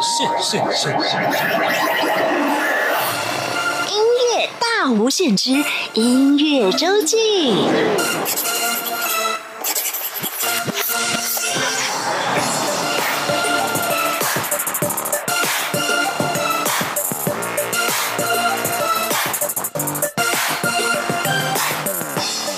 限，限限限！音乐大无限之音乐周记。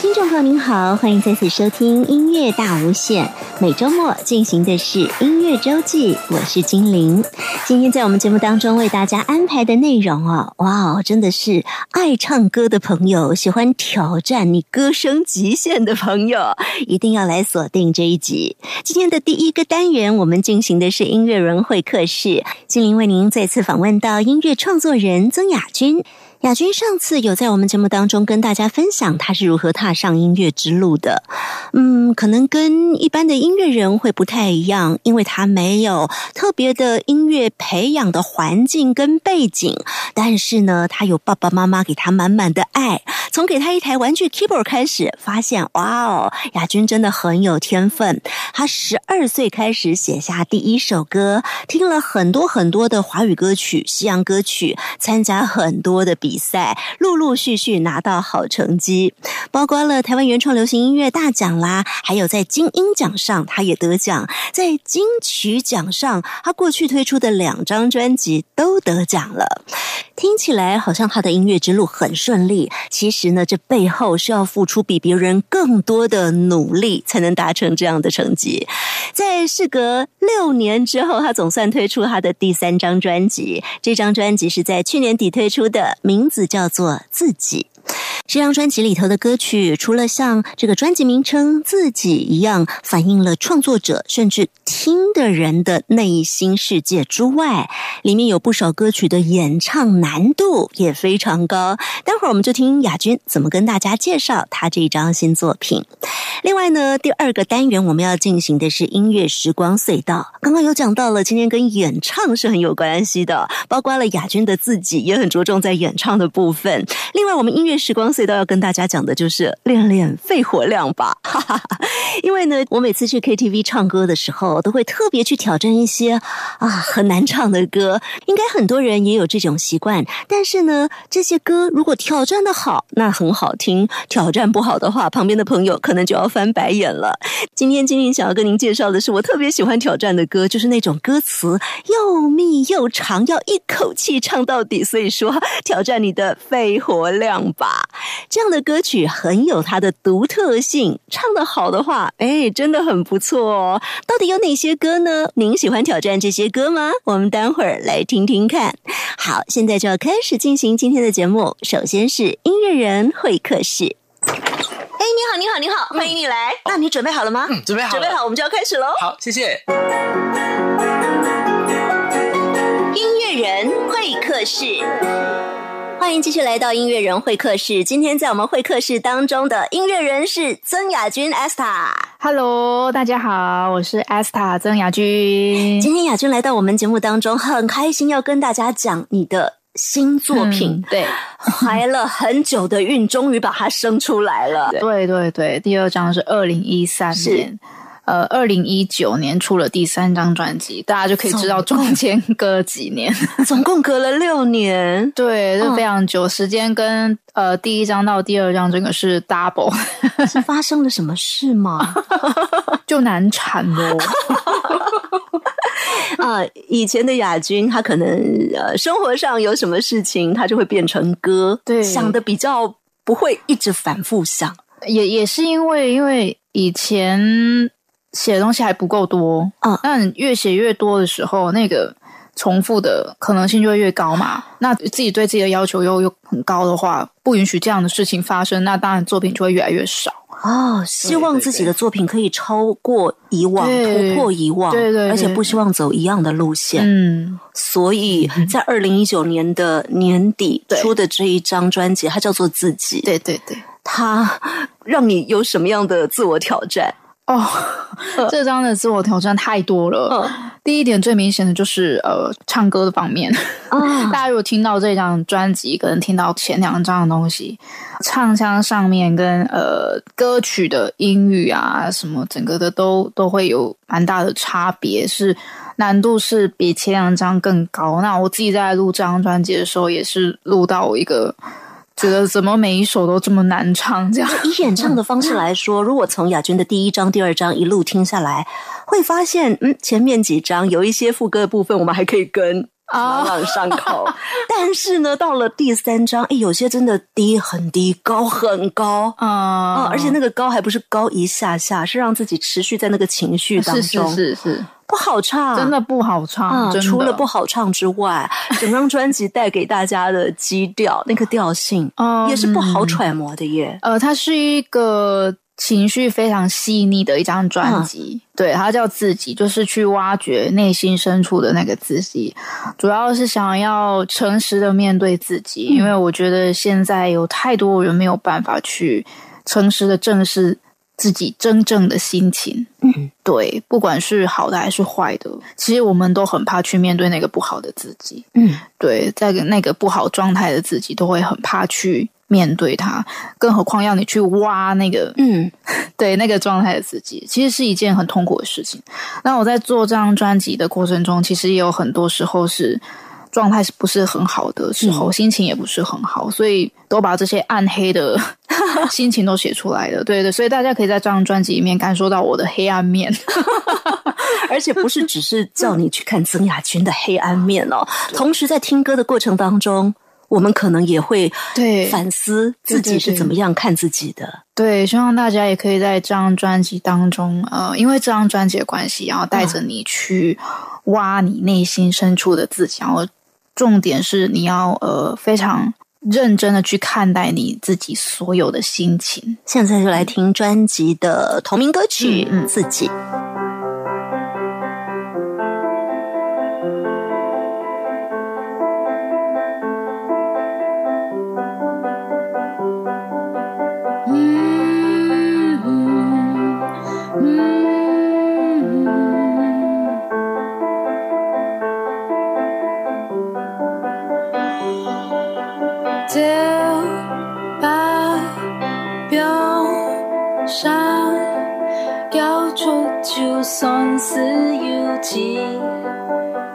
听众朋友您好，欢迎再次收听音乐大无限。每周末进行的是音乐周记，我是精灵。今天在我们节目当中为大家安排的内容哦，哇哦，真的是爱唱歌的朋友，喜欢挑战你歌声极限的朋友，一定要来锁定这一集。今天的第一个单元，我们进行的是音乐人会客室，精灵为您再次访问到音乐创作人曾雅君。亚军上次有在我们节目当中跟大家分享他是如何踏上音乐之路的，嗯，可能跟一般的音乐人会不太一样，因为他没有特别的音乐培养的环境跟背景，但是呢，他有爸爸妈妈给他满满的爱，从给他一台玩具 keyboard 开始，发现哇哦，亚军真的很有天分。他十二岁开始写下第一首歌，听了很多很多的华语歌曲、西洋歌曲，参加很多的比。比赛陆陆续续拿到好成绩，包括了台湾原创流行音乐大奖啦，还有在金音奖上他也得奖，在金曲奖上他过去推出的两张专辑都得奖了。听起来好像他的音乐之路很顺利，其实呢，这背后是要付出比别人更多的努力才能达成这样的成绩。在事隔六年之后，他总算推出他的第三张专辑，这张专辑是在去年底推出的。名字叫做自己。这张专辑里头的歌曲，除了像这个专辑名称“自己”一样反映了创作者甚至听的人的内心世界之外，里面有不少歌曲的演唱难度也非常高。待会儿我们就听亚军怎么跟大家介绍他这一张新作品。另外呢，第二个单元我们要进行的是音乐时光隧道。刚刚有讲到了，今天跟演唱是很有关系的，包括了亚军的自己也很着重在演唱的部分。另外，我们音乐时光道要跟大家讲的就是练练肺活量吧，哈哈哈。因为呢，我每次去 KTV 唱歌的时候，都会特别去挑战一些啊很难唱的歌。应该很多人也有这种习惯。但是呢，这些歌如果挑战的好，那很好听；挑战不好的话，旁边的朋友可能就要翻白眼了。今天金玲想要跟您介绍的是我特别喜欢挑战的歌，就是那种歌词又密又长，要一口气唱到底。所以说，挑战你的肺活量吧。这样的歌曲很有它的独特性，唱的好的话，哎，真的很不错哦。到底有哪些歌呢？您喜欢挑战这些歌吗？我们待会儿来听听看。好，现在就要开始进行今天的节目。首先是音乐人会客室。哎，你好，你好，你好，欢迎你来。那你准备好了吗？嗯，准备好，准备好，我们就要开始喽。好，谢谢。音乐人会客室。欢迎继续来到音乐人会客室。今天在我们会客室当中的音乐人是曾雅君 Esther。Hello，大家好，我是 Esther 曾雅君。今天雅君来到我们节目当中，很开心要跟大家讲你的新作品。对，怀了很久的孕，终于把它生出来了。对对对，第二张是二零一三年。呃，二零一九年出了第三张专辑，大家就可以知道中间隔了几年，总共隔了六年，对，就非常久时间。跟呃第一张到第二张，这个是 double，是发生了什么事吗？就难产喽。啊，以前的亚军，他可能呃生活上有什么事情，他就会变成歌，对，想的比较不会一直反复想，也也是因为因为以前。写的东西还不够多啊，那越写越多的时候，那个重复的可能性就会越高嘛。那自己对自己的要求又又很高的话，不允许这样的事情发生，那当然作品就会越来越少哦。希望自己的作品可以超过以往，突破以往，对对，而且不希望走一样的路线。嗯，所以 在二零一九年的年底出的这一张专辑，它叫做《自己》。对对对，它让你有什么样的自我挑战？哦，这张的自我挑战太多了。第一点最明显的就是呃，唱歌的方面。大家如果听到这张专辑，可能听到前两张的东西，唱腔上面跟呃歌曲的音域啊，什么整个的都都会有蛮大的差别，是难度是比前两张更高。那我自己在录这张专辑的时候，也是录到一个觉得怎么每一首都这么难唱。这样以演唱的方式来说，如果从亚军的第一章、第二章一路听下来，会发现，嗯，前面几章有一些副歌的部分，我们还可以跟。朗朗上口，但是呢，到了第三章，哎，有些真的低很低，高很高啊！而且那个高还不是高一下下，是让自己持续在那个情绪当中，是是是，不好唱，真的不好唱。除了不好唱之外，整张专辑带给大家的基调，那个调性，也是不好揣摩的耶。呃，它是一个。情绪非常细腻的一张专辑，对它叫自己，就是去挖掘内心深处的那个自己，主要是想要诚实的面对自己，因为我觉得现在有太多人没有办法去诚实的正视自己真正的心情。嗯，对，不管是好的还是坏的，其实我们都很怕去面对那个不好的自己。嗯，对，在那个不好状态的自己，都会很怕去。面对它，更何况要你去挖那个，嗯，对那个状态的自己，其实是一件很痛苦的事情。那我在做这张专辑的过程中，其实也有很多时候是状态是不是很好的时候，心情也不是很好，所以都把这些暗黑的 心情都写出来了。对对，所以大家可以在这张专辑里面感受到我的黑暗面，而且不是只是叫你去看曾雅君的黑暗面哦，同时在听歌的过程当中。我们可能也会对反思自己是怎么样看自己的。对，希望大家也可以在这张专辑当中，呃，因为这张专辑的关系，然后带着你去挖你内心深处的自己。然后重点是你要呃非常认真的去看待你自己所有的心情。现在就来听专辑的同名歌曲《嗯自己》。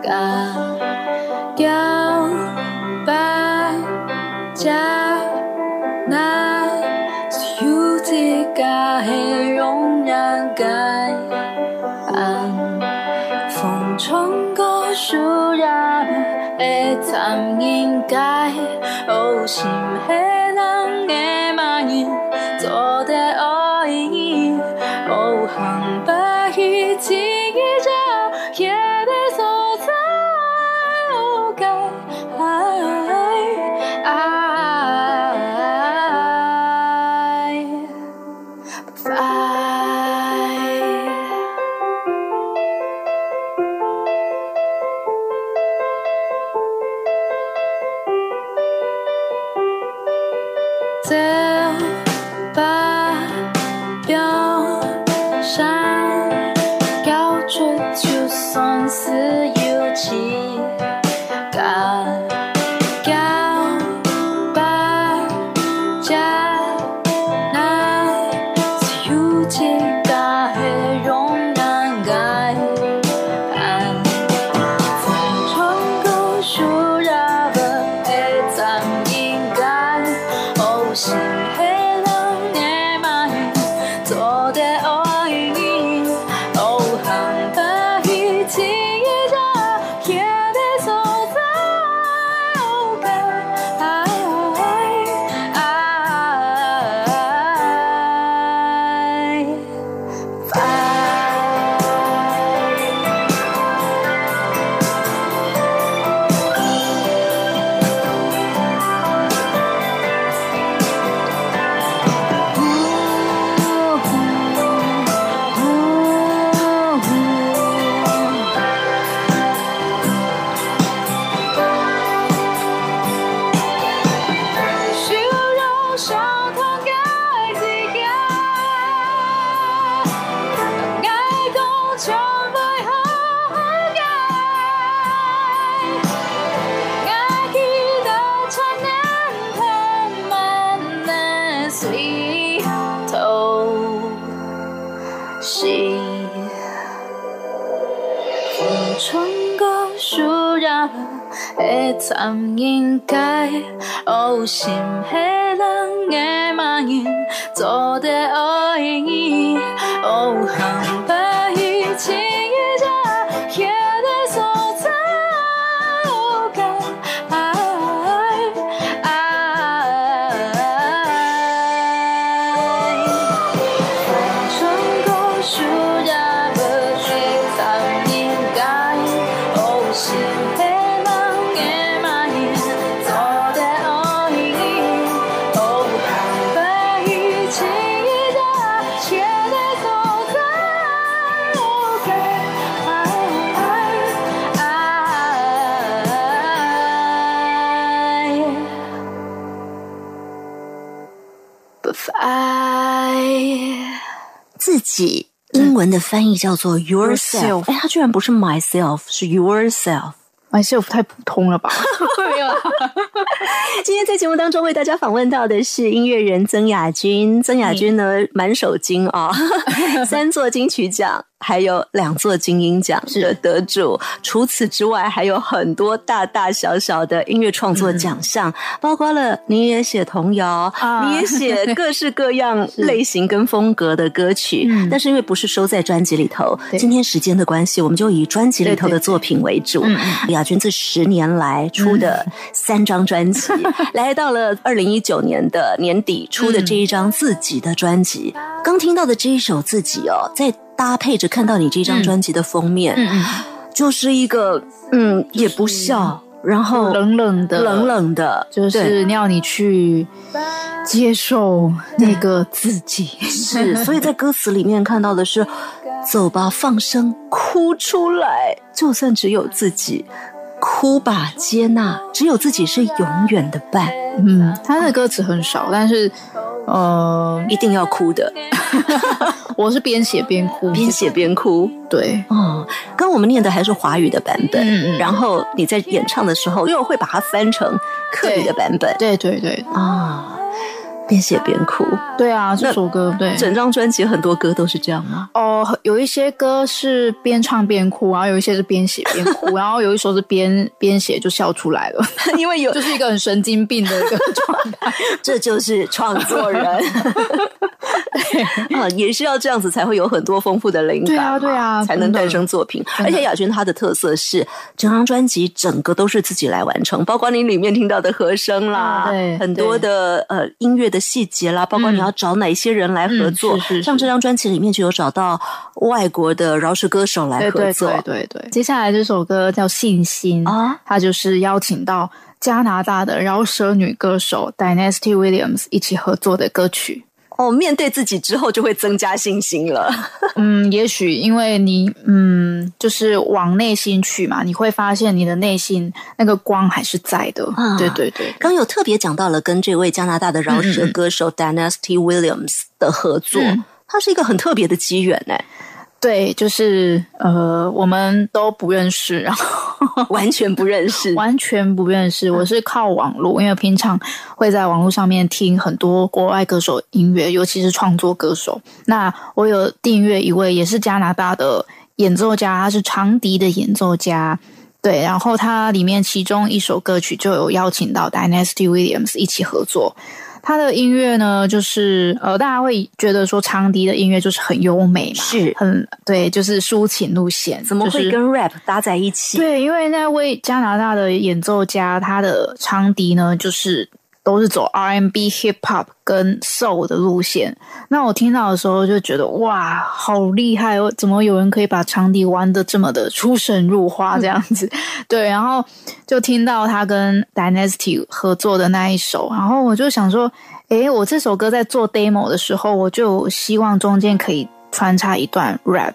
cả 文的翻译叫做 yourself，哎，它居然不是 myself，是 yourself。Myself 太普通了吧？没有。今天在节目当中为大家访问到的是音乐人曾雅君。曾雅君呢，满手金啊，三座金曲奖。还有两座金鹰奖的得主，除此之外还有很多大大小小的音乐创作奖项，包括了你也写童谣，你也写各式各样类型跟风格的歌曲，但是因为不是收在专辑里头，今天时间的关系，我们就以专辑里头的作品为主。亚军这十年来出的三张专辑，来到了二零一九年的年底出的这一张自己的专辑，刚听到的这一首自己哦，在。搭配着看到你这张专辑的封面，就是一个嗯，也不笑，然后冷冷的，冷冷的，就是要你去接受那个自己。是，所以在歌词里面看到的是，走吧，放声哭出来，就算只有自己，哭吧，接纳，只有自己是永远的伴。嗯，他的歌词很少，但是。呃，一定要哭的。我是边写边哭，边写边哭。对，哦，跟我们念的还是华语的版本。嗯嗯。然后你在演唱的时候，又会把它翻成客语的版本。对对对。啊。边写边哭，对啊，这首歌对，整张专辑很多歌都是这样吗？哦，有一些歌是边唱边哭，然后有一些是边写边哭，然后有一首是边边写就笑出来了，因为有就是一个很神经病的一个状态，这就是创作人啊，也是要这样子才会有很多丰富的灵感，对啊，对啊，才能诞生作品。而且雅君她的特色是整张专辑整个都是自己来完成，包括你里面听到的和声啦，对，很多的呃音乐。的细节啦，包括你要找哪些人来合作，像这张专辑里面就有找到外国的饶舌歌手来合作。对对对，接下来这首歌叫《信心》啊，它就是邀请到加拿大的饶舌女歌手 Dynasty Williams 一起合作的歌曲。哦，面对自己之后就会增加信心了。嗯，也许因为你，嗯，就是往内心去嘛，你会发现你的内心那个光还是在的。对对对，刚有特别讲到了跟这位加拿大的饶舌歌手 Dynasty Williams 的合作，它是一个很特别的机缘呢。对，就是呃，我们都不认识，然后 完全不认识，完全不认识。我是靠网络，因为平常会在网络上面听很多国外歌手音乐，尤其是创作歌手。那我有订阅一位也是加拿大的演奏家，他是长笛的演奏家。对，然后他里面其中一首歌曲就有邀请到 Dynasty Williams 一起合作。他的音乐呢，就是呃，大家会觉得说长笛的音乐就是很优美嘛，是很对，就是抒情路线，怎么会跟 rap 搭在一起？对，因为那位加拿大的演奏家，他的长笛呢，就是。都是走 R&B、Hip Hop 跟 Soul 的路线。那我听到的时候就觉得哇，好厉害哦！怎么有人可以把长笛玩的这么的出神入化这样子？对，然后就听到他跟 Dynasty 合作的那一首，然后我就想说，诶，我这首歌在做 Demo 的时候，我就希望中间可以穿插一段 Rap，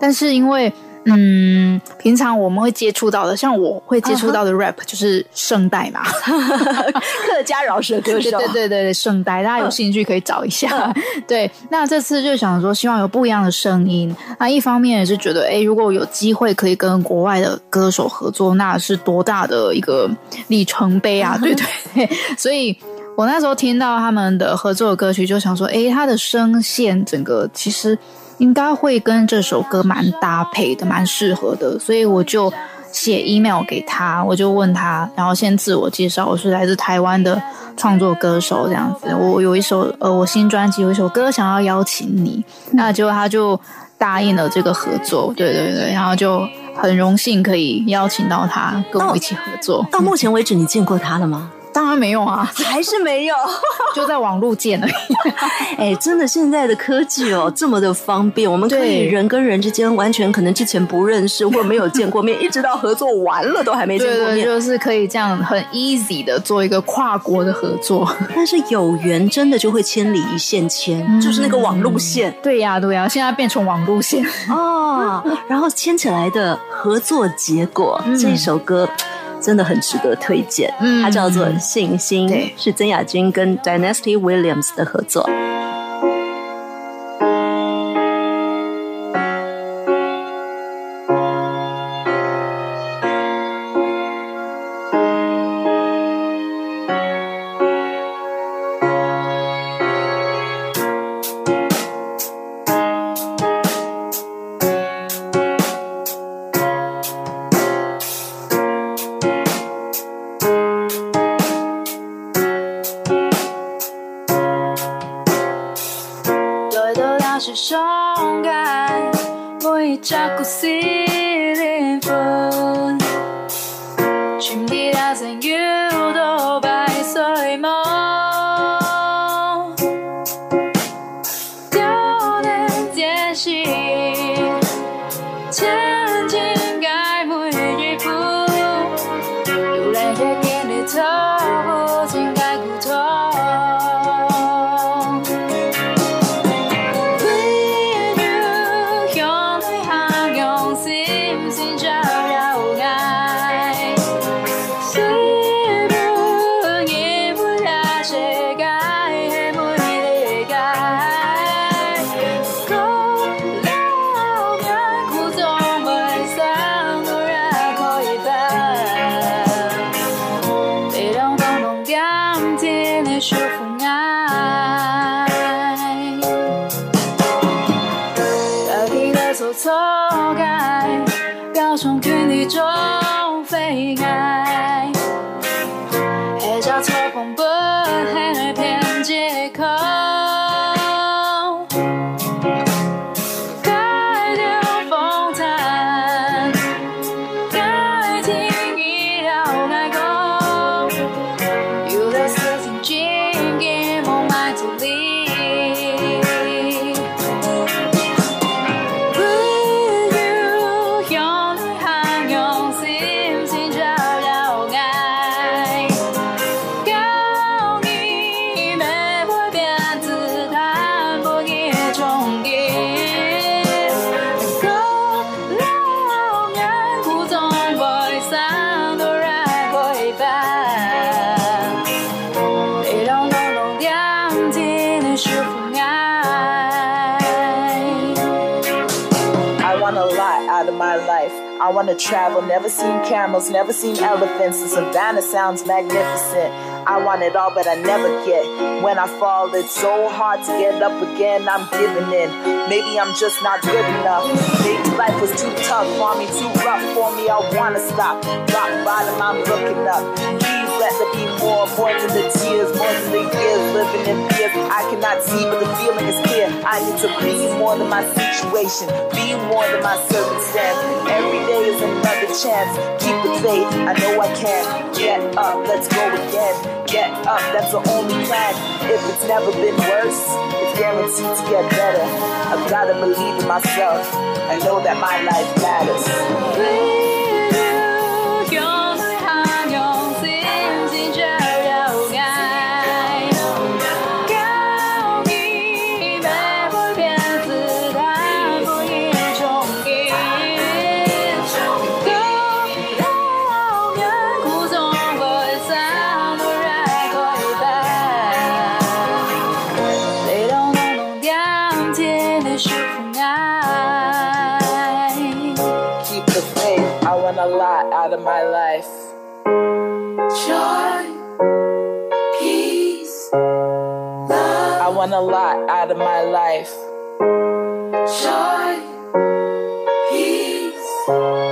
但是因为。嗯，平常我们会接触到的，像我会接触到的 rap 就是圣代嘛，客家饶舌歌手，对对对对，圣代，大家有兴趣可以找一下。对，那这次就想说，希望有不一样的声音。那一方面也是觉得，哎，如果有机会可以跟国外的歌手合作，那是多大的一个里程碑啊！对对对，所以我那时候听到他们的合作的歌曲，就想说，哎，他的声线整个其实。应该会跟这首歌蛮搭配的，蛮适合的，所以我就写 email 给他，我就问他，然后先自我介绍，我是来自台湾的创作歌手，这样子。我有一首呃，我新专辑有一首歌想要邀请你，那结果他就答应了这个合作，对对对，然后就很荣幸可以邀请到他跟我一起合作。到目前为止，你见过他了吗？当然没有啊，还是没有，就在网络见了。哎，真的，现在的科技哦，这么的方便，我们可以人跟人之间完全可能之前不认识或没有见过面，一直到合作完了都还没见过面，就是可以这样很 easy 的做一个跨国的合作。但是有缘真的就会千里一线牵，就是那个网路线。对呀，对呀，现在变成网路线哦，然后牵起来的合作结果，这首歌。真的很值得推荐，它叫做《信心》，是曾雅君跟 Dynasty Williams 的合作。Travel. Never seen camels, never seen elephants. The savannah sounds magnificent. I want it all, but I never get. When I fall, it's so hard to get up again. I'm giving in. Maybe I'm just not good enough. Maybe life was too tough for me, too rough for me. I wanna stop. Rock bottom, I'm looking up. Be more, more than the tears, more than the years living in fear. I cannot see, but the feeling is clear. I need to be more than my situation, be more than my circumstance. Every day is another chance. Keep the faith, I know I can. Get up, let's go again get up, that's the only plan. If it's never been worse, it's guaranteed to get better. I've gotta believe in myself. I know that my life matters. Lot out of my life. Joy, peace,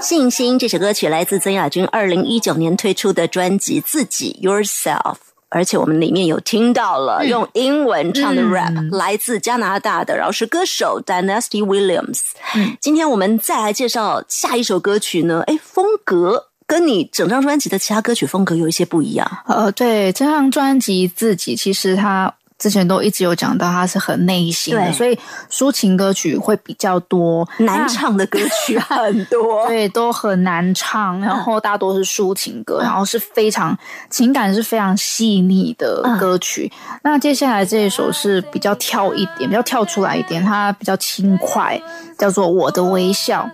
信心这首歌曲来自曾雅君二零一九年推出的专辑《自己 Yourself》。而且我们里面有听到了用英文唱的 rap，、嗯、来自加拿大的饶舌歌手 Dynasty Williams。嗯，今天我们再来介绍下一首歌曲呢，哎，风格跟你整张专辑的其他歌曲风格有一些不一样。呃，对，这张专辑自己其实它。之前都一直有讲到，他是很内心的，所以抒情歌曲会比较多，难唱的歌曲 很多，对，都很难唱。然后大多是抒情歌，然后是非常情感是非常细腻的歌曲。那接下来这一首是比较跳一点，比较跳出来一点，它比较轻快，叫做《我的微笑》。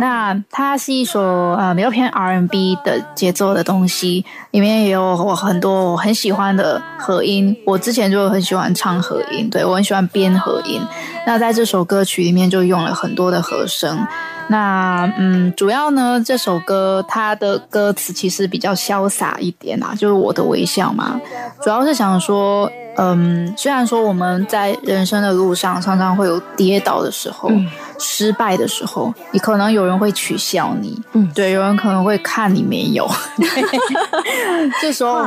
那它是一首呃比较偏 R&B 的节奏的东西，里面也有我很多我很喜欢的和音。我之前就很喜欢唱和音，对我很喜欢编和音。那在这首歌曲里面就用了很多的和声。那嗯，主要呢这首歌它的歌词其实比较潇洒一点啊，就是我的微笑嘛，主要是想说。嗯，虽然说我们在人生的路上常常会有跌倒的时候、失败的时候，你可能有人会取笑你，嗯，对，有人可能会看你没有，这时候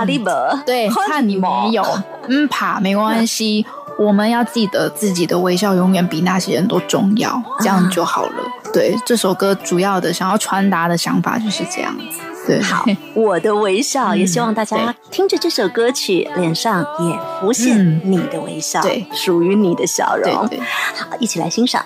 对看你没有，嗯，怕没关系，我们要记得自己的微笑永远比那些人都重要，这样就好了。对，这首歌主要的想要传达的想法就是这样子。对好，我的微笑，也希望大家听着这首歌曲，脸上也浮现你的微笑，对，属于你的笑容。好，一起来欣赏。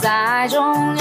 在爱中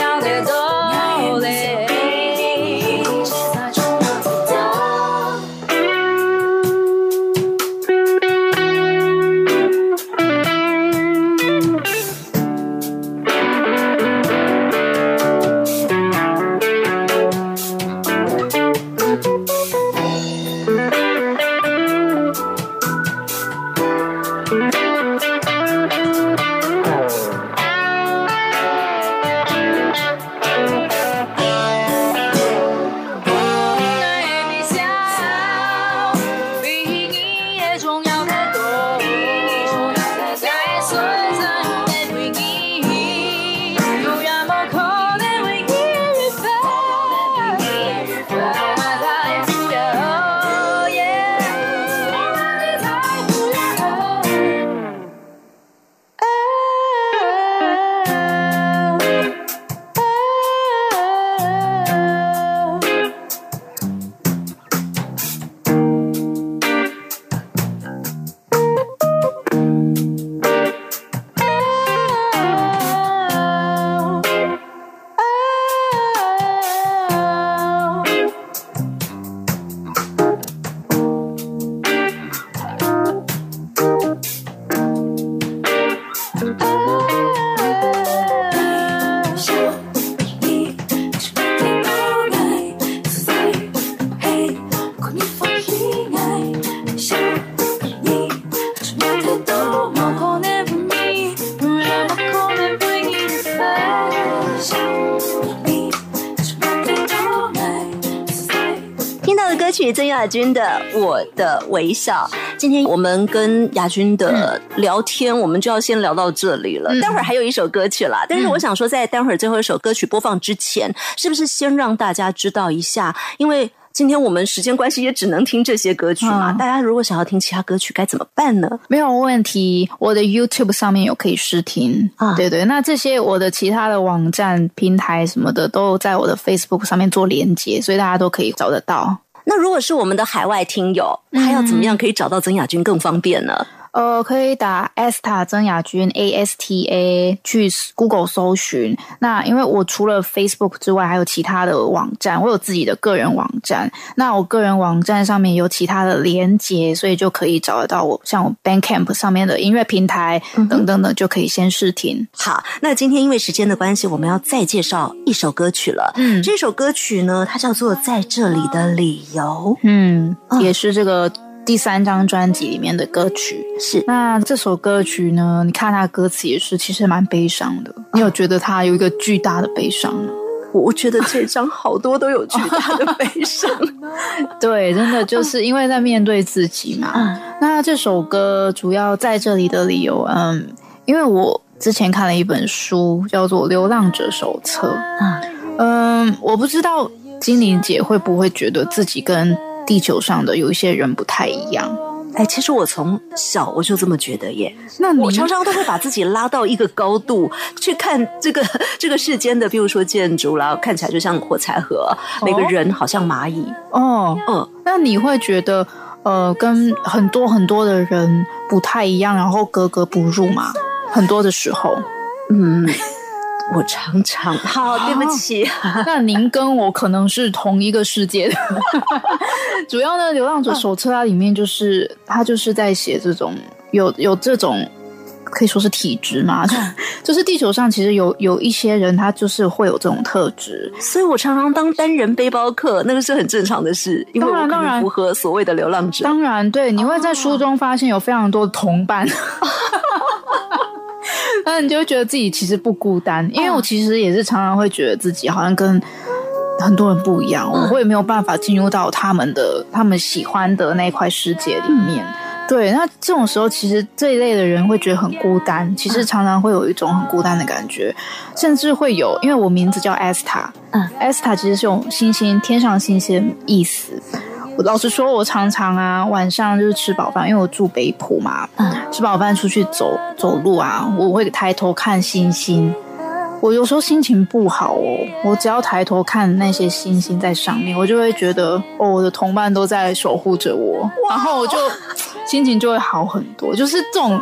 我的微笑》。今天我们跟亚军的聊天，我们就要先聊到这里了。待会儿还有一首歌曲啦，但是我想说，在待会儿最后一首歌曲播放之前，是不是先让大家知道一下？因为今天我们时间关系，也只能听这些歌曲嘛。大家如果想要听其他歌曲，该怎么办呢？没有问题，我的 YouTube 上面有可以试听啊。对对，那这些我的其他的网站、平台什么的，都在我的 Facebook 上面做连接，所以大家都可以找得到。那如果是我们的海外听友，他要怎么样可以找到曾雅君更方便呢？呃，可以打 Asta 曾雅君 A S T A 去 Google 搜寻。那因为我除了 Facebook 之外，还有其他的网站，我有自己的个人网站。那我个人网站上面有其他的连接，所以就可以找得到我，像我 Bandcamp 上面的音乐平台等等的，就可以先试听。好，那今天因为时间的关系，我们要再介绍一首歌曲了。嗯，这首歌曲呢，它叫做《在这里的理由》。嗯，也是这个。第三张专辑里面的歌曲是那这首歌曲呢？你看它歌词也是，其实蛮悲伤的。你有觉得它有一个巨大的悲伤吗？我觉得这张好多都有巨大的悲伤。对，真的就是因为在面对自己嘛。那这首歌主要在这里的理由，嗯，因为我之前看了一本书，叫做《流浪者手册》。嗯，我不知道精灵姐会不会觉得自己跟。地球上的有一些人不太一样，哎，其实我从小我就这么觉得耶。那我常常都会把自己拉到一个高度 去看这个 这个世间的，比如说建筑啦看起来就像火柴盒，每个人好像蚂蚁。哦，嗯，那你会觉得呃，跟很多很多的人不太一样，然后格格不入吗？很多的时候，嗯。我常常好，对不起。那您跟我可能是同一个世界的。主要呢，《流浪者手册》它里面就是他就是在写这种有有这种可以说是体质嘛，就是地球上其实有有一些人他就是会有这种特质，所以我常常当单人背包客，那个是很正常的事，因为我可能符合所谓的流浪者。当然，对，你会在书中发现有非常多的同伴。那你就会觉得自己其实不孤单，因为我其实也是常常会觉得自己好像跟很多人不一样，我会没有办法进入到他们的他们喜欢的那块世界里面。对，那这种时候其实这一类的人会觉得很孤单，其实常常会有一种很孤单的感觉，甚至会有，因为我名字叫 Esther，嗯，Esther 其实是用星星天上星星意思。老实说，我常常啊，晚上就是吃饱饭，因为我住北浦嘛，吃饱饭出去走走路啊，我会抬头看星星。我有时候心情不好哦，我只要抬头看那些星星在上面，我就会觉得哦，我的同伴都在守护着我，然后我就 心情就会好很多。就是这种，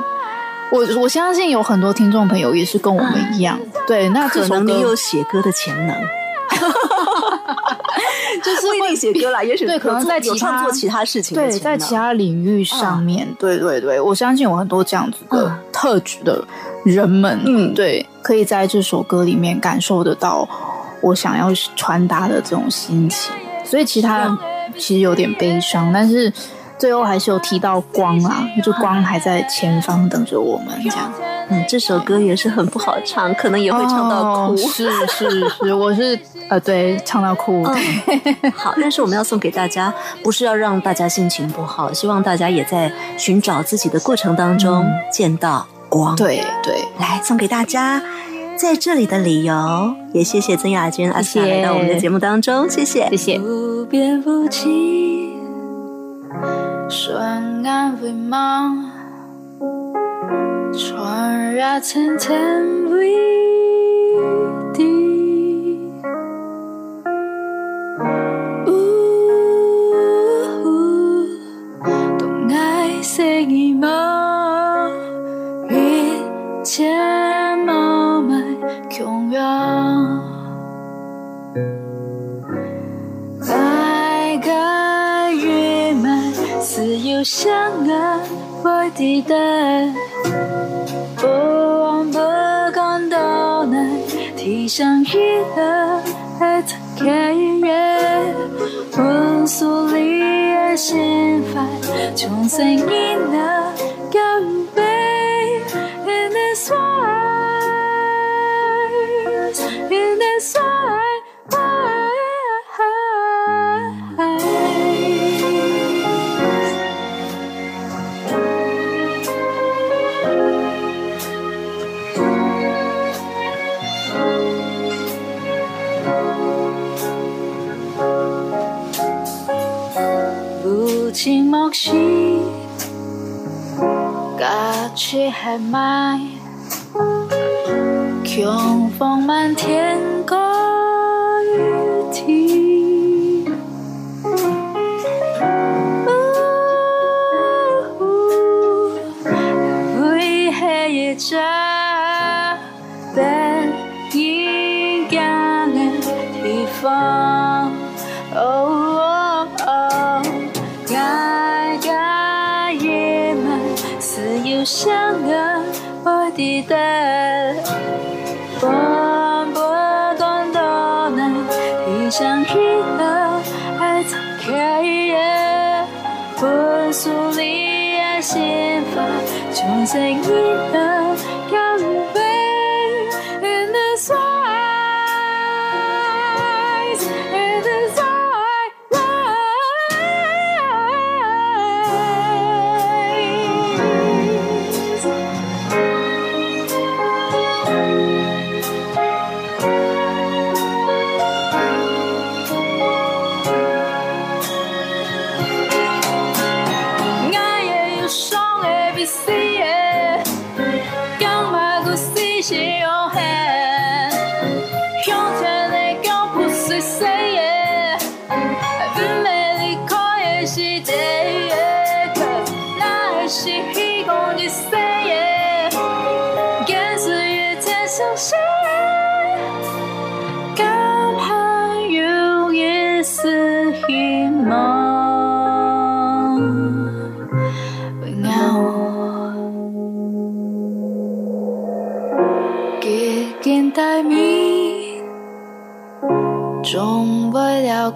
我我相信有很多听众朋友也是跟我们一样，对，那可能你有写歌的潜能。就是会写歌啦，也许对，可能在其他做其他事情，对，在其他领域上面，对对对，我相信有很多这样子的特质的人们，嗯，对，可以在这首歌里面感受得到我想要传达的这种心情。所以其他其实有点悲伤，但是最后还是有提到光啊，就光还在前方等着我们这样。嗯，这首歌也是很不好唱，可能也会唱到哭。是是是，我是呃，对，唱到哭。好，但是我们要送给大家，不是要让大家心情不好，希望大家也在寻找自己的过程当中见到光。对对，来送给大家在这里的理由，也谢谢曾雅君阿霞来到我们的节目当中，谢谢谢谢。穿越层层围堤，东爱西意嘛，自由相爱，我的待。不忘不感到来，提上一个爱的开源，温素里的心怀，重生一那往事，交织血脉，雄风漫天盖地。呜，飞越一座不一样的地方。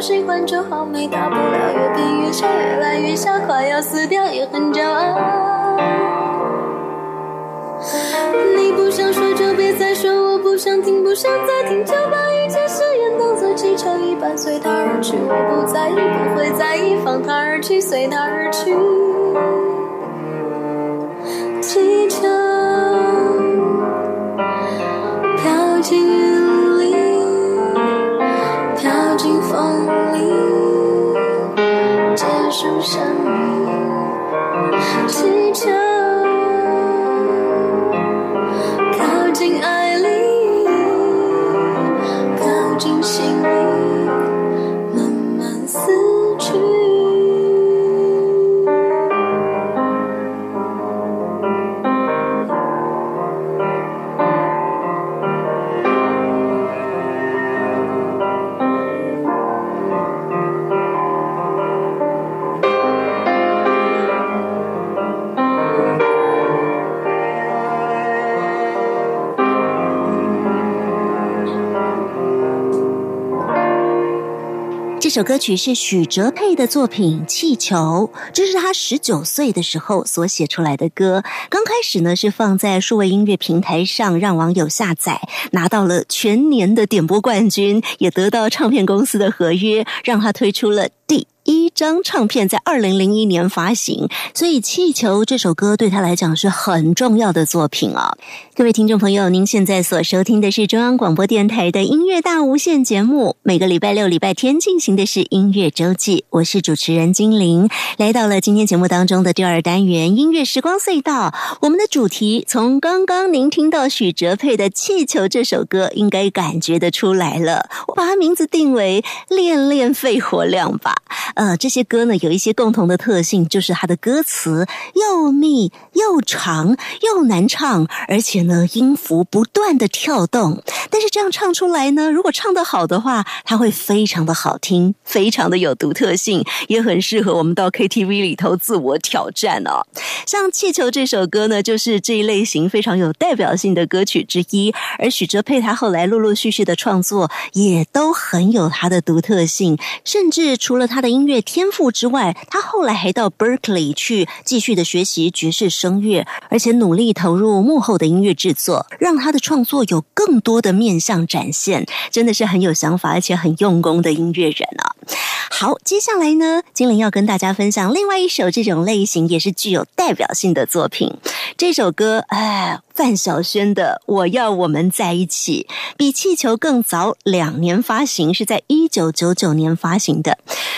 喜欢就好，没大不了，越变越小，越来越小，快要死掉也很骄傲。你不想说就别再说，我不想听，不想再听，就把一切誓言当作气球一般随它而去。我不在意，不会在意，放它而去，随它而去。这首歌曲是许哲佩的作品《气球》，这是他十九岁的时候所写出来的歌。刚开始呢是放在数位音乐平台上让网友下载，拿到了全年的点播冠军，也得到唱片公司的合约，让他推出了第。一张唱片在二零零一年发行，所以《气球》这首歌对他来讲是很重要的作品啊！各位听众朋友，您现在所收听的是中央广播电台的音乐大无限节目，每个礼拜六、礼拜天进行的是音乐周记，我是主持人精灵，来到了今天节目当中的第二单元音乐时光隧道。我们的主题从刚刚您听到许哲佩的《气球》这首歌，应该感觉得出来了，我把它名字定为“练练肺活量”吧。呃，这些歌呢有一些共同的特性，就是它的歌词又密又长又难唱，而且呢音符不断的跳动。但是这样唱出来呢，如果唱得好的话，它会非常的好听，非常的有独特性，也很适合我们到 KTV 里头自我挑战哦。像《气球》这首歌呢，就是这一类型非常有代表性的歌曲之一。而许哲佩他后来陆陆续续的创作，也都很有他的独特性，甚至除了他的音乐天赋之外，他后来还到 Berkeley 去继续的学习爵士声乐，而且努力投入幕后的音乐制作，让他的创作有更多的面向展现，真的是很有想法而且很用功的音乐人啊。好，接下来呢，精灵要跟大家分享另外一首这种类型也是具有代表性的作品。这首歌，哎。范晓萱的《我要我们在一起》，比气球更早两年发行，是在一九九九年发行的。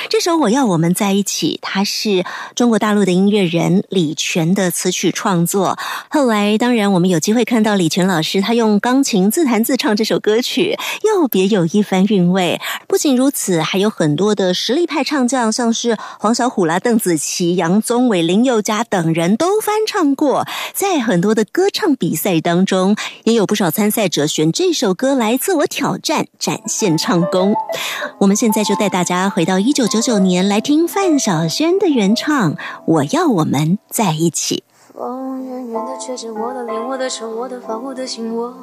这首《我要我们在一起》，它是中国大陆的音乐人李泉的词曲创作。后来，当然我们有机会看到李泉老师，他用钢琴自弹自唱这首歌曲，又别有一番韵味。不仅如此，还有很多的实力派唱将，像是黄小琥啦、邓紫棋、杨宗纬、林宥嘉等人都翻唱过。在很多的歌唱比赛当中，也有不少参赛者选这首歌来自我挑战，展现唱功。我们现在就带大家回到一九九九年，来听范晓萱的原唱《我要我们在一起》。风远远的吹着我的脸，我的手，我的发，我的心，我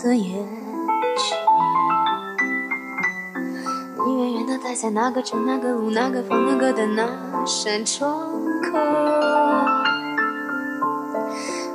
的眼睛。你远远的待在那个城、那个路、那个房、那个的那扇窗口。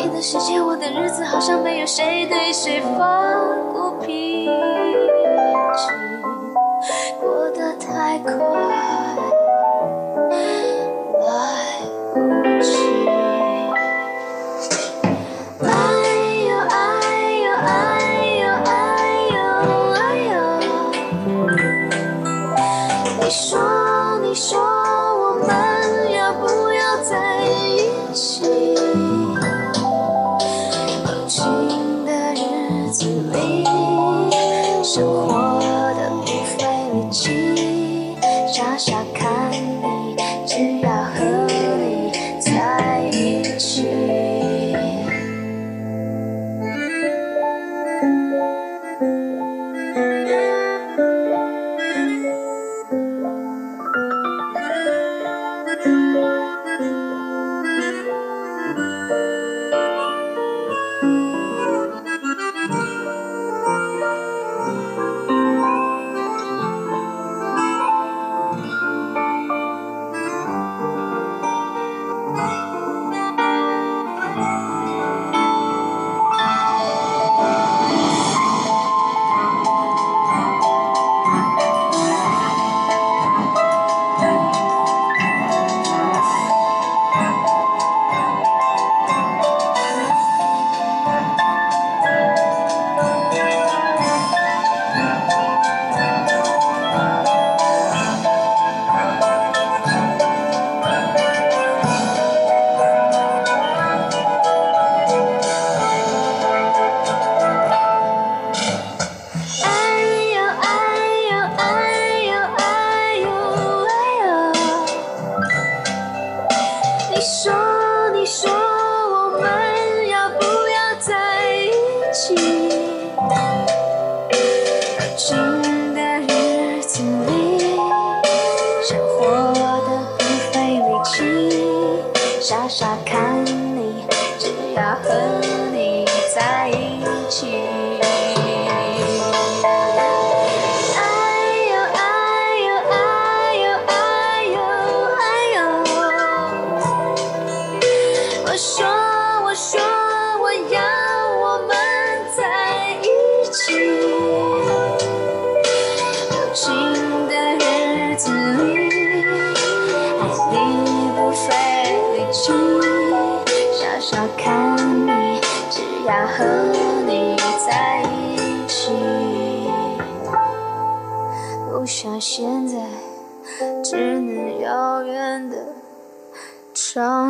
你的世界，我的日子，好像没有谁对谁发过脾气，过得太快，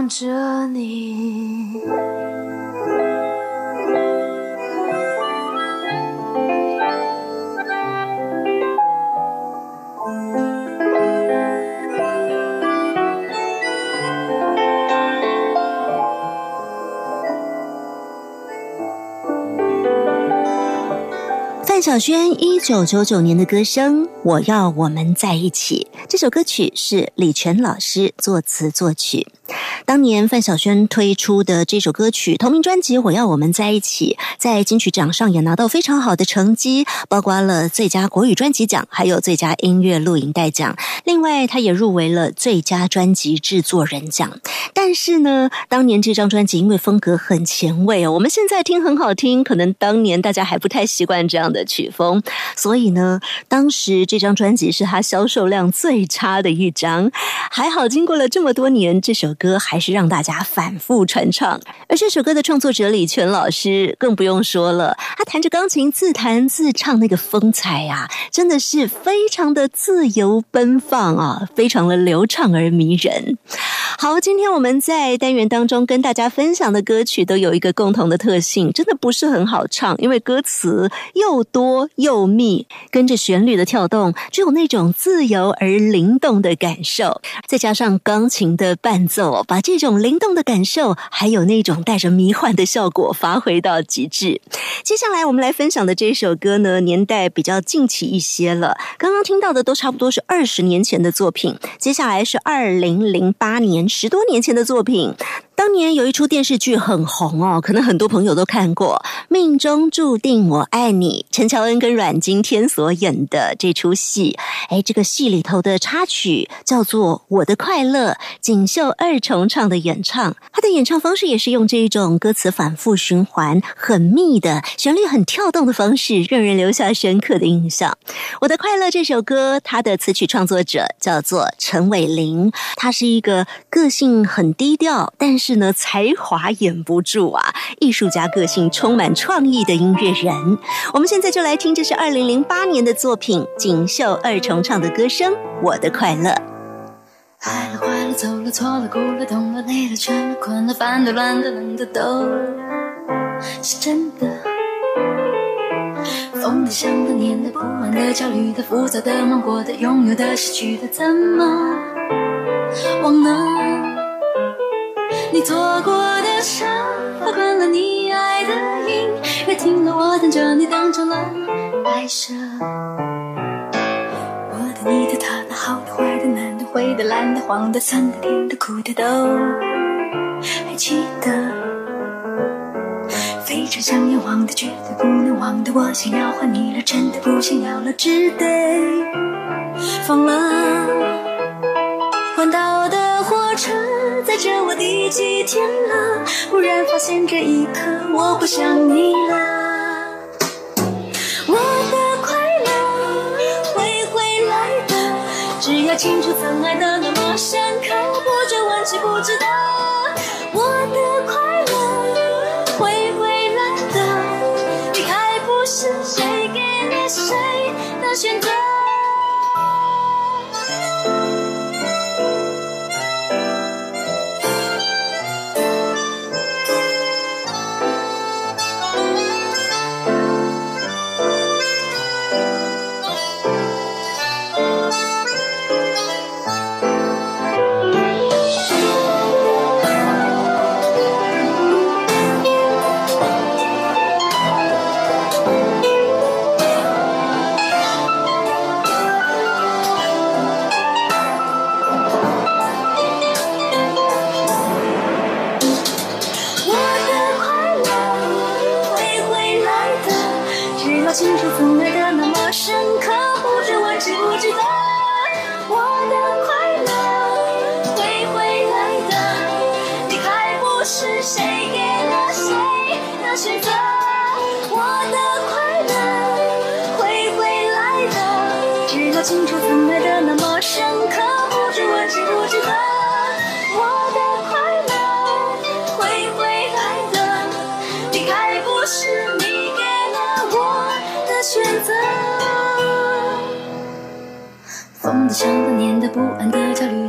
着你。范晓萱一九九九年的歌声，我要我们在一起。这首歌曲是李泉老师作词作曲。当年范晓萱推出的这首歌曲同名专辑《我要我们在一起》，在金曲奖上也拿到非常好的成绩，包括了最佳国语专辑奖，还有最佳音乐录影带奖。另外，他也入围了最佳专辑制作人奖。但是呢，当年这张专辑因为风格很前卫哦，我们现在听很好听，可能当年大家还不太习惯这样的曲风，所以呢，当时这张专辑是他销售量最差的一张。还好，经过了这么多年，这首歌还是让大家反复传唱。而这首歌的创作者李泉老师更不用说了，他弹着钢琴自弹自唱，那个风采呀，真的是非常的自由奔放啊，非常的流畅而迷人。好，今天我们在单元当中跟大家分享的歌曲都有一个共同的特性，真的不是很好唱，因为歌词又多多又密，跟着旋律的跳动，就有那种自由而灵动的感受。再加上钢琴的伴奏，把这种灵动的感受，还有那种带着迷幻的效果发挥到极致。接下来我们来分享的这首歌呢，年代比较近期一些了，刚刚听到的都差不多是二十年前的作品。接下来是二零零八年。十多年前的作品。当年有一出电视剧很红哦，可能很多朋友都看过《命中注定我爱你》，陈乔恩跟阮经天所演的这出戏。哎，这个戏里头的插曲叫做《我的快乐》，锦绣二重唱的演唱，他的演唱方式也是用这一种歌词反复循环、很密的旋律很跳动的方式，让人留下深刻的印象。《我的快乐》这首歌，它的词曲创作者叫做陈伟玲，他是一个个性很低调，但是。是呢，才华掩不住啊！艺术家个性充满创意的音乐人，我们现在就来听，这是二零零八年的作品《锦绣二重唱》的歌声，《我的快乐》。爱了，坏了，走了，错了，哭了，痛了，累了，倦了，困了，烦的，乱的，冷的，都是真的。疯的，想的，念的，不安的，焦虑的，浮躁的，忙过的，拥有的，失去的，怎么忘了？你做过的伤，划断了你爱的音，乐听了我等着你等成了白蛇。我的、你的、他的、好的、坏的、难的、灰的、蓝的、黄的、酸的、甜的、苦的，都还记得。非常想要忘的，绝对不能忘的，我想要换你了，真的不想要了，只得放了。天了？忽然发现这一刻我不想你了。我的快乐会回来的，只要清楚曾爱的那么深刻，不追问值不值得。我的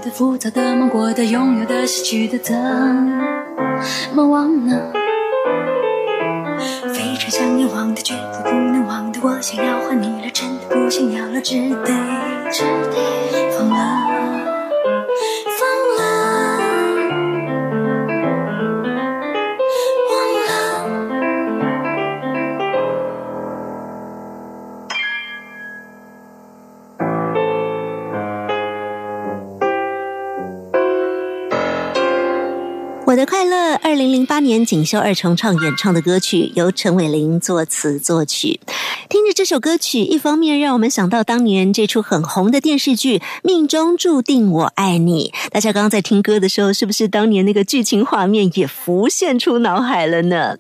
的、焦虑的、浮躁的、忙过的、拥有的、失去的，怎么忘呢？非常想要忘的，绝对不能忘的，我想要换你了，真的不想要了，只得只得锦绣二重唱演唱的歌曲，由陈伟霆作词作曲。听着这首歌曲，一方面让我们想到当年这出很红的电视剧《命中注定我爱你》。大家刚刚在听歌的时候，是不是当年那个剧情画面也浮现出脑海了呢？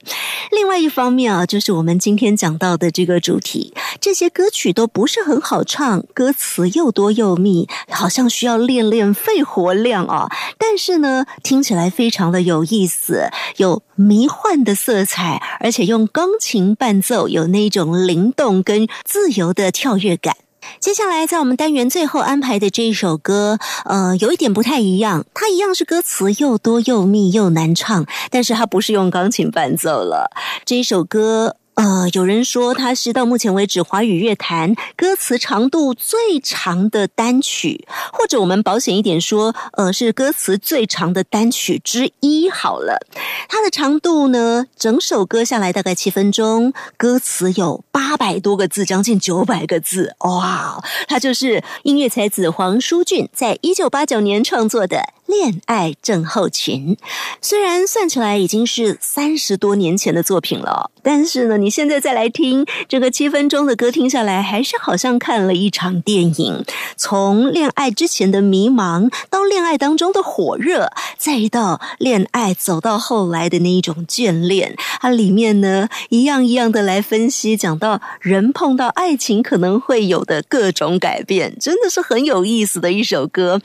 另外一方面啊，就是我们今天讲到的这个主题，这些歌曲都不是很好唱，歌词又多又密，好像需要练练肺活量啊。但是呢，听起来非常的有意思，有迷幻的色彩，而且用钢琴伴奏，有那种灵动跟自由的跳跃感。接下来，在我们单元最后安排的这一首歌，呃，有一点不太一样，它一样是歌词又多又密又难唱，但是它不是用钢琴伴奏了。这一首歌。呃，有人说它是到目前为止华语乐坛歌词长度最长的单曲，或者我们保险一点说，呃，是歌词最长的单曲之一。好了，它的长度呢，整首歌下来大概七分钟，歌词有八百多个字，将近九百个字。哇，它就是音乐才子黄舒骏在一九八九年创作的《恋爱症候群》。虽然算起来已经是三十多年前的作品了，但是呢，你。现在再来听这个七分钟的歌，听下来还是好像看了一场电影。从恋爱之前的迷茫，到恋爱当中的火热，再到恋爱走到后来的那一种眷恋，它里面呢一样一样的来分析，讲到人碰到爱情可能会有的各种改变，真的是很有意思的一首歌。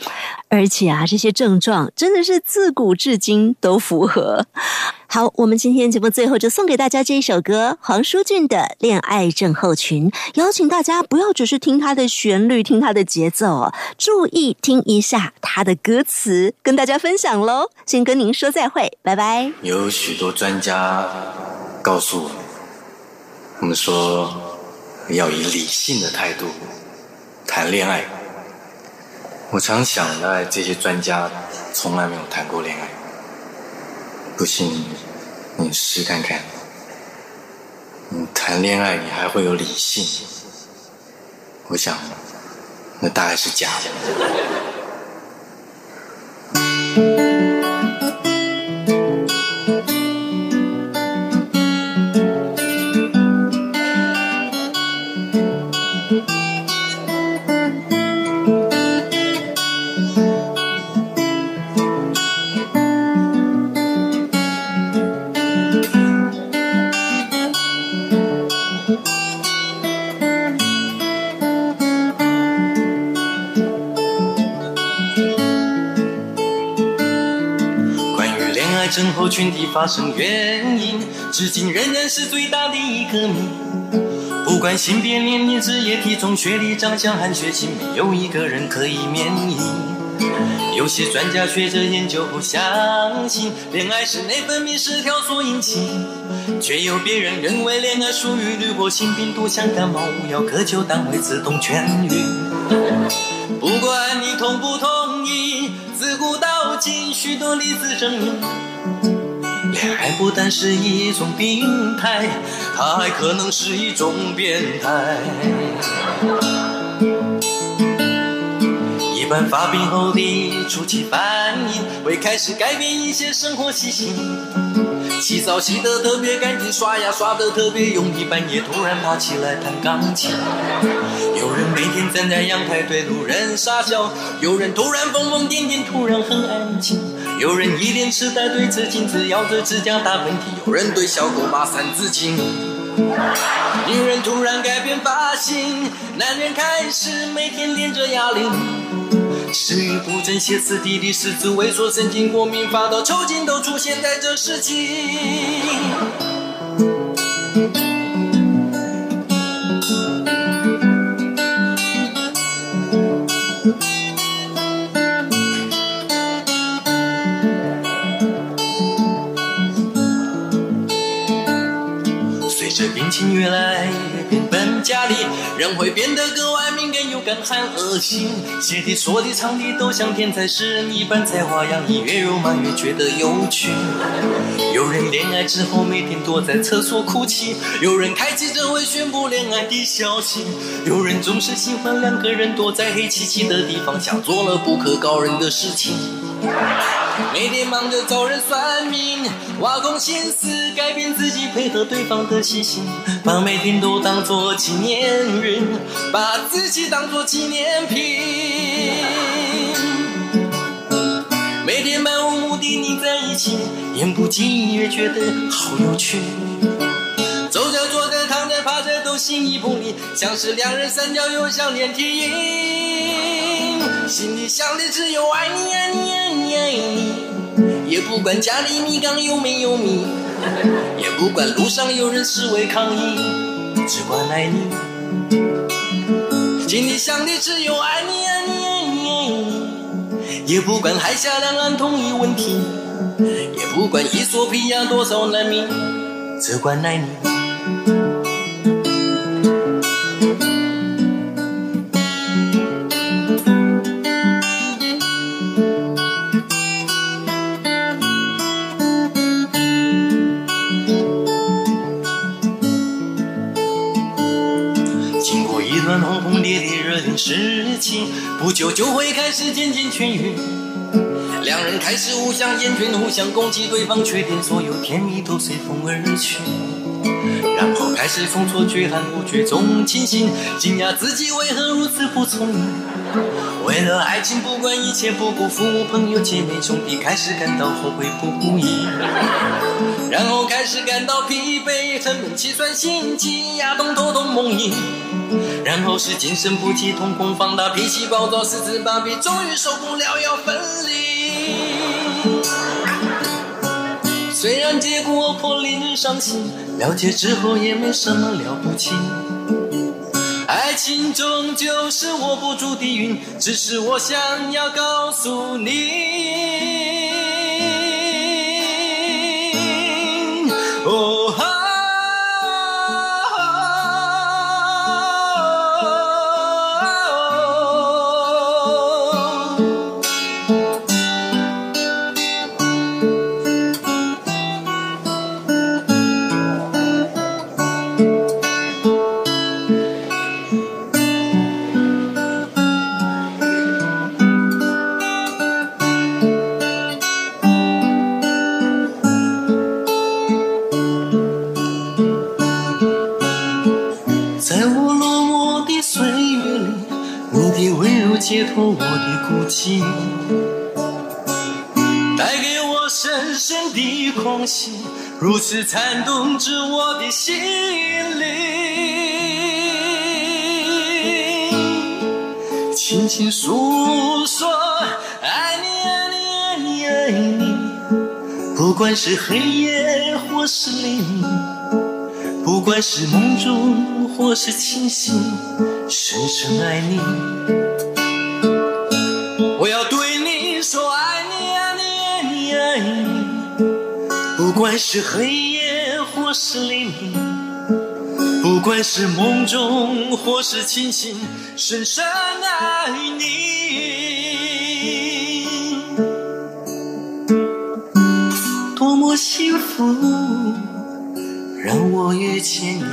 而且啊，这些症状真的是自古至今都符合。好，我们今天节目最后就送给大家这一首歌，黄舒骏的《恋爱症候群》。邀请大家不要只是听他的旋律、听他的节奏，注意听一下他的歌词，跟大家分享喽。先跟您说再会，拜拜。有许多专家告诉我，我们说要以理性的态度谈恋爱。我常想呢，这些专家从来没有谈过恋爱。不信，你试看看。你谈恋爱，你还会有理性？我想，那大概是假的。后群体发生原因，至今仍然是最大的一个谜。不管性别、年龄、职业、体重、学历、长相和血型，没有一个人可以免疫。有些专家学者研究后相信，恋爱是内分泌失调所引起，却有别人认为恋爱属于滤过性病毒，像感冒无药可救，但会自动痊愈。不管你同不同意，自古到今许多例子证明。爱不单是一种病态，它还可能是一种变态。一般发病后的初期反应，会开始改变一些生活习性。洗澡洗得特别干净，刷牙刷得特别用力，半夜突然爬起来弹钢琴。有人每天站在阳台对路人傻笑，有人突然疯疯癫癫，突然很安静。有人一脸痴呆对着镜子咬着指甲打喷嚏，有人对小狗骂三字经。女人突然改变发型，男人开始每天练着哑铃。食欲不振、歇斯底里、四肢萎缩、神经过敏、发抖、抽筋，都出现在这时期。情越来越变本加厉，人会变得格外敏感又干旱恶心。写的、说的、唱的都像天才诗人一般才华洋溢，越肉麻越觉得有趣。有人恋爱之后每天躲在厕所哭泣，有人开记者会宣布恋爱的消息，有人总是喜欢两个人躲在黑漆漆的地方，像做了不可告人的事情。每天忙着找人算命，挖空心思改变自己，配合对方的习性，把每天都当作纪念日，把自己当作纪念品。每天漫无目的腻在一起，言不经意也觉得好有趣。走着坐着躺着趴着都心意不离，像是两人三角又像连体婴，心里想的只有爱你爱你爱你爱你，也不管家里米缸有没有米，也不管路上有人示威抗议，只管爱你。心里想的只有爱你爱你爱你爱你，也不管海峡两岸统一问题，也不管伊索比亚多少难民，只管爱你。事情，不久就会开始渐渐痊愈。两人开始互相厌倦，互相攻击对方缺点，所有甜蜜都随风而去。然后开始风错觉、含不觉中清醒，惊讶自己为何如此不聪明。为了爱情，不管一切，不顾父母、朋友、姐妹、兄弟，开始感到后悔不已。然后开始感到疲惫，沉闷、气喘、心悸、牙痛、头痛、梦呓。然后是精神不济、瞳孔放大、脾气暴躁、四肢麻痹，终于受不了要分离。虽然结果颇令人伤心，了解之后也没什么了不起。爱情终究是握不住的云，只是我想要告诉你。的狂喜，如此颤动着我的心灵。轻轻诉说，爱你爱你爱你爱你，不管是黑夜或是黎明。不管是梦中或是清醒，深深爱你。是黑夜或是黎明，不管是梦中或是清醒，深深爱你。多么幸福。让我遇见你。